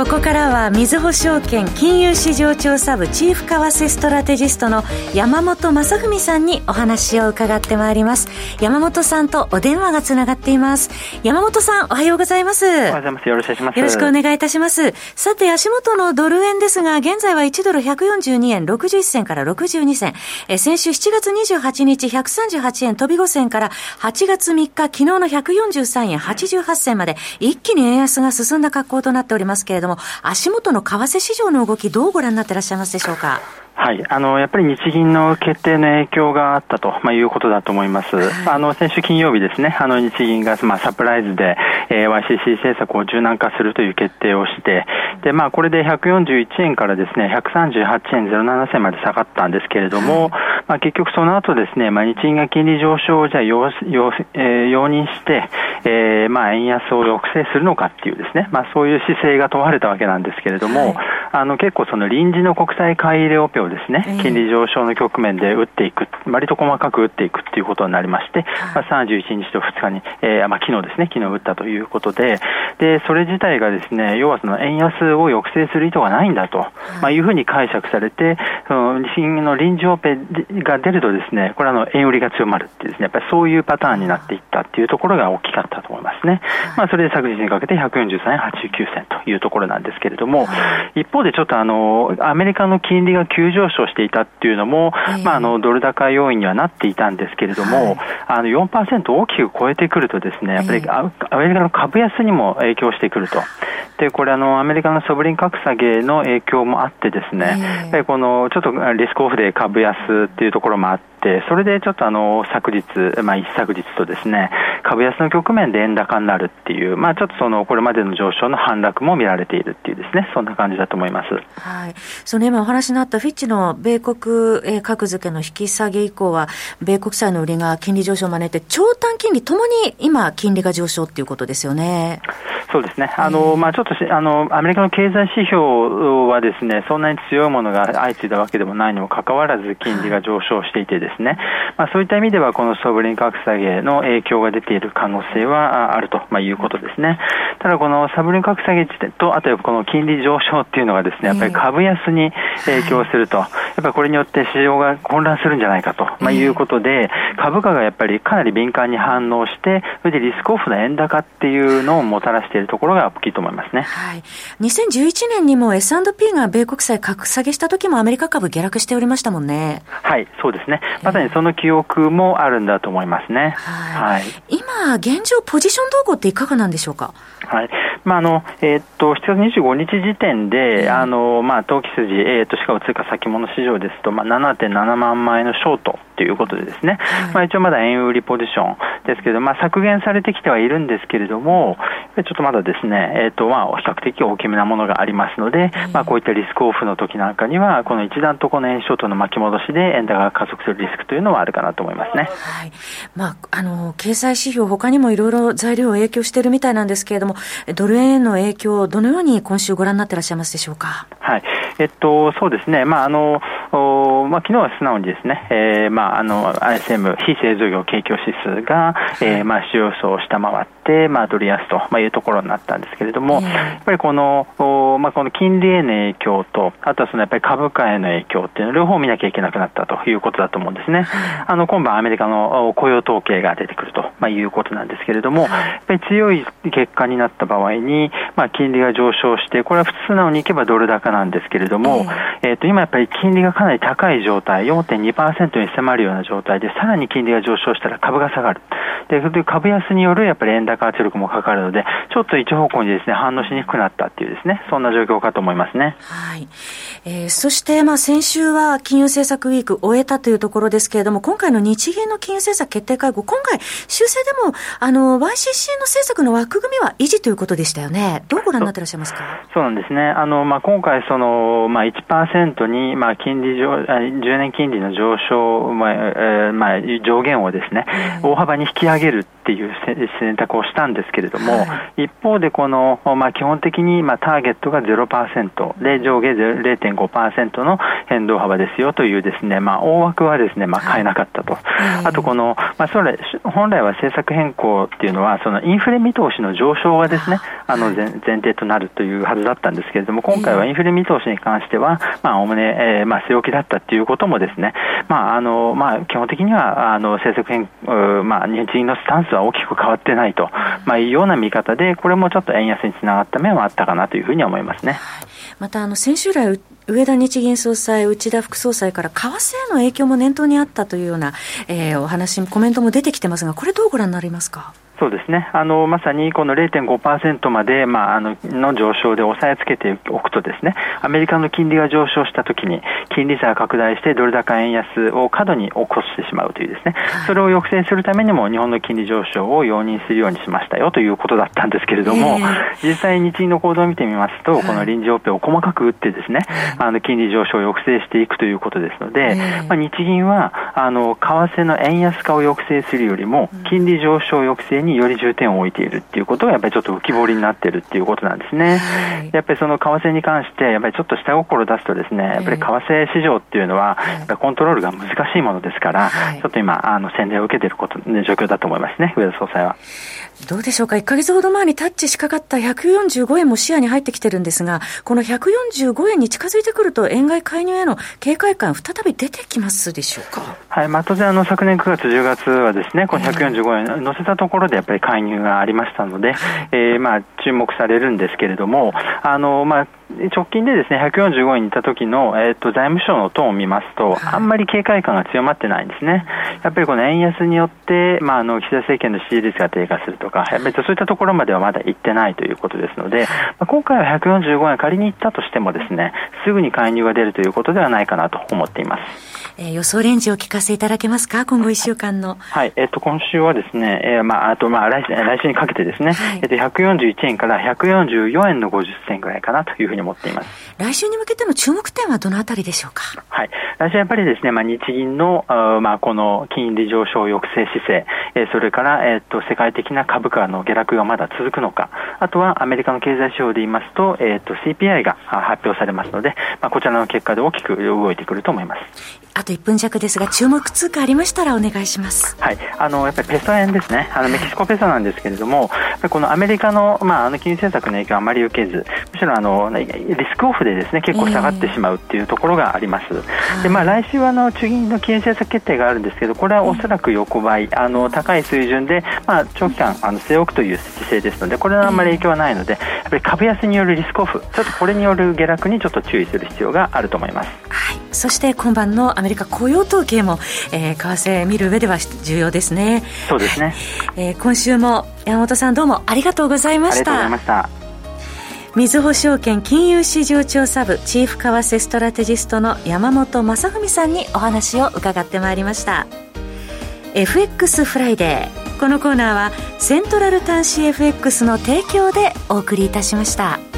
ここからはみずほ証券金融市場調査部チーフ為替ストラテジストの山本正文さんにお話を伺ってまいります。山本さんとお電話がつながっています。山本さんおはようございます。おはようございます。よろしくお願いします。よろしくお願いいたします。さて足元のドル円ですが現在は1ドル142円61銭から62銭。え先週7月28日138円飛び5銭から8月3日昨日の143円88銭まで一気に円安が進んだ格好となっておりますけれどもも、足元の為替市場の動き、どうご覧になっていらっしゃいますでしょうか？はい、あのやっぱり日銀の決定の影響があったと、まあ、いうことだと思います、はい、あの先週金曜日ですね、あの日銀が、まあ、サプライズで、えー、YCC 政策を柔軟化するという決定をして、でまあ、これで141円からですね138円07銭まで下がったんですけれども、はい、まあ、結局その後ですね、まあ、日銀が金利上昇をじゃ容容、えー、容認して、えーまあ、円安を抑制するのかっていうですね、まあ、そういう姿勢が問われたわけなんですけれども、はい、あの結構その臨時の国債買い入れオペをですね、金利上昇の局面で打っていく、割と細かく打っていくっていうことになりまして、まあ、31日と2日に、えー、まあ、昨日ですね、昨日打ったということで、で、それ自体がですね、要はその円安を抑制する意図がないんだと、まあ、いうふうに解釈されて、そのの臨時オペが出るとですね、これはの円売りが強まるってですね、やっぱりそういうパターンになっていったっていうところが大きかったと思いますね。まあ、それで昨日にかけて143円89銭というところなんですけれども、一方でちょっとあの、アメリカの金利が急上昇していたっていうのも、まあ、あのドル高要因にはなっていたんですけれども、はい、あの4%大きく超えてくるとですね、やっぱりアメリカの株安にも影響してくると。で、これあの、アメリカのソブリン格下げの影響もあってですね、やっぱりこの、ちょっとリスクオフで株安っていうところもあって、それでちょっとあの昨日、まあ、一昨日とですね株安の局面で円高になるっていう、まあ、ちょっとそのこれまでの上昇の反落も見られているっていうですね。そんな感じだと思います、はい、その今お話になったフィッチの米国格付けの引き下げ以降は、米国債の売りが金利上昇を招いて、長短金利ともに今、金利が上昇っていうことですよね。そうですね。あの、まあちょっとあの、アメリカの経済指標はですね、そんなに強いものが相次いだわけでもないにもかかわらず、金利が上昇していてですね、まあそういった意味では、このソブリン格下げの影響が出ている可能性はあると、まあ、いうことですね。ただ、このサブリン格下げと、あとこの金利上昇っていうのがですね、やっぱり株安に影響すると、やっぱりこれによって市場が混乱するんじゃないかと、まあ、いうことで、株価がやっぱりかなり敏感に反応して、それでリスクオフの円高っていうのをもたらしているところが大きいと思いますね。はい。2011年にも S&P が米国債格下げした時もアメリカ株下落しておりましたもんね。はい、そうですね。まさにその記憶もあるんだと思いますね。はい。はい、今、現状ポジション動向っていかがなんでしょうか？はい。まあ、あの、えー、っと、7月25日時点で、うん、あの、まあ、投機筋、えー、っと、シカゴ通貨先物市場ですと、まあ、7.7万枚のショートということでですね、はい、まあ、一応まだ円売りポジションですけど、まあ、削減されてきてはいるんですけれども、ちょっとまだですね、えー、っと、まあ、比較的大きめなものがありますので、まあ、こういったリスクオフの時なんかには、この一段とこの円ショートの巻き戻しで円高が加速するリスクというのはあるかなと思いますね。はい。まあ、あの、経済指標、他にもいろいろ材料を影響しているみたいなんですけれども、ドル円への影響、どのように今週ご覧になっていらっしゃいますでしょうか？はい。えっと、そうですね。まあ、あの、おまあ、昨日は素直にですね、えー、まあ、あの、ISM、非製造業景況指数が、えー、まあ、市場予想を下回って、まあ、ドル安と、まあ、いうところになったんですけれども、やっぱりこの、おまあ、この金利への影響と、あとはそのやっぱり株価への影響っていうの両方見なきゃいけなくなったということだと思うんですね。あの、今晩アメリカの雇用統計が出てくると、まあ、いうことなんですけれども、やっぱり強い結果になった場合に、まあ、金利が上昇して、これは普通なのにいけばドル高なんですけれども、えっ、と、今やっぱり金利がかなり高い状態、4.2%に迫るような状態で、さらに金利が上昇したら株が下がる。で、株安によるやっぱり円高圧力もかかるので、ちょっと一方向にですね、反応しにくくなったっていうですね、そんな状況かと思いますね。はい。えー、そして、まあ、先週は金融政策ウィーク終えたというところですけれども、今回の日銀の金融政策決定会合、今回、修正でも、あの、YCC の政策の枠組みは維持ということでしたよね。どうご覧になっていらっしゃいますか？そうなんですね。あの、まあ、今回、その、まあ、1%に、まあ、金利上、10年金利の上昇、まあ、えー、まあ、上限をですね、大幅に引き上げるっていう選択をしたんですけれども、はい、一方でこの、まあ、基本的に、まあ、ターゲットが0%で上下0.5%の変動幅ですよというですね、まあ、大枠はですね、まあ、変えなかったと。はい、あとこの、まあ、それ、本来は政策変更っていうのは、そのインフレ見通しの上昇がですね、あの前提となるというはずだったんですけれども、今回はインフレ見通しに関しては、まあ、おおむね、えー、まあ、据え置きだったっていうこともですね、まあ、あの、まあ、基本的には、あの、政策変、まあ、日銀のスタンスは大きく変わってないと、まあ、いうような見方で、これもちょっと円安につながった面はあったかなというふうに思いますね。また、あの、先週来、上田日銀総裁、内田副総裁から為替への影響も念頭にあったというような、えー、お話、コメントも出てきてますが、これどうご覧になりますか？そうですね、あのまさにこの0.5%まで、まあ、あのの上昇で抑えつけておくと、ですねアメリカの金利が上昇したときに、金利差が拡大して、ドル高円安を過度に起こしてしまうという、ですねそれを抑制するためにも、日本の金利上昇を容認するようにしましたよということだったんですけれども、実際、日銀の行動を見てみますと、この臨時オペを細かく打って、ですねあの金利上昇を抑制していくということですので、まあ、日銀はあの為替の円安化を抑制するよりも、金利上昇抑制ににより重点を置いているっていうことがやっぱりちょっと浮き彫りになっているっていうことなんですね。はい、やっぱりその為替に関してやっぱりちょっと下心を出すとですね、やっぱり為替市場っていうのはコントロールが難しいものですから、ちょっと今あの宣伝を受けていること、ね、状況だと思いますね、上田総裁は。どうでしょうか、1か月ほど前にタッチしかかった145円も視野に入ってきてるんですが、この145円に近づいてくると、円買い介入への警戒感、再び出てきますでしょうか？はい、まあ、当然あの、昨年9月、10月はですね、この145円乗せたところでやっぱり介入がありましたので、えー、まあ、注目されるんですけれども、あの、まあ、直近でですね、145円にいた時の、えっ、ー、と、財務省のトーンを見ますと、あんまり警戒感が強まってないんですね。やっぱりこの円安によって、まあ、あの、岸田政権の支持率が低下するとか、やっぱりそういったところまではまだ行ってないということですので、まあ、今回は145円仮に行ったとしてもですね、すぐに介入が出るということではないかなと思っています。えー、予想レンジを聞かせていただけますか、今後1週間の。はい、えっ、と、今週はですね、えー、まあ、あと、まあ、来週、来週にかけてですね、はい、えっ、と、141円から144円の50銭ぐらいかなというふうに思っています。来週に向けての注目点はどのあたりでしょうか？はい。来週やっぱりですね、まあ、日銀の、あまあ、この金利上昇抑制姿勢、えー、それから、えっ、と、世界的な株価の下落がまだ続くのか、あとはアメリカの経済指標で言いますと、えっ、と、CPI が発表されますので、まあ、こちらの結果で大きく動いてくると思います。あと1分弱ですが、注目通貨ありましたらお願いします。はい、あのやっぱりペソ円ですね。あのメキシコペソなんですけれども、このアメリカのまああの金融政策の影響はあまり受けず、むしろあのリスクオフでですね結構下がってしまうっていうところがあります。えー、でまあ来週はあの中銀の金融政策決定があるんですけど、これはおそらく横ばい、あの高い水準でまあ長期間あの据え置くという姿勢ですので、これはあんまり影響はないので、やっぱり株安によるリスクオフ、ちょっとこれによる下落にちょっと注意する必要があると思います。はい。そして今晩のアメリカ雇用統計も、えー、為替見る上では重要ですね。そうですね。えー、今週も山本さんどうもありがとうございました。ありがとうございました。みずほ証券金融市場調査部チーフ為替ストラテジストの山本正文さんにお話を伺ってまいりました FX フライデーこのコーナーはセントラル端子 FX の提供でお送りいたしました。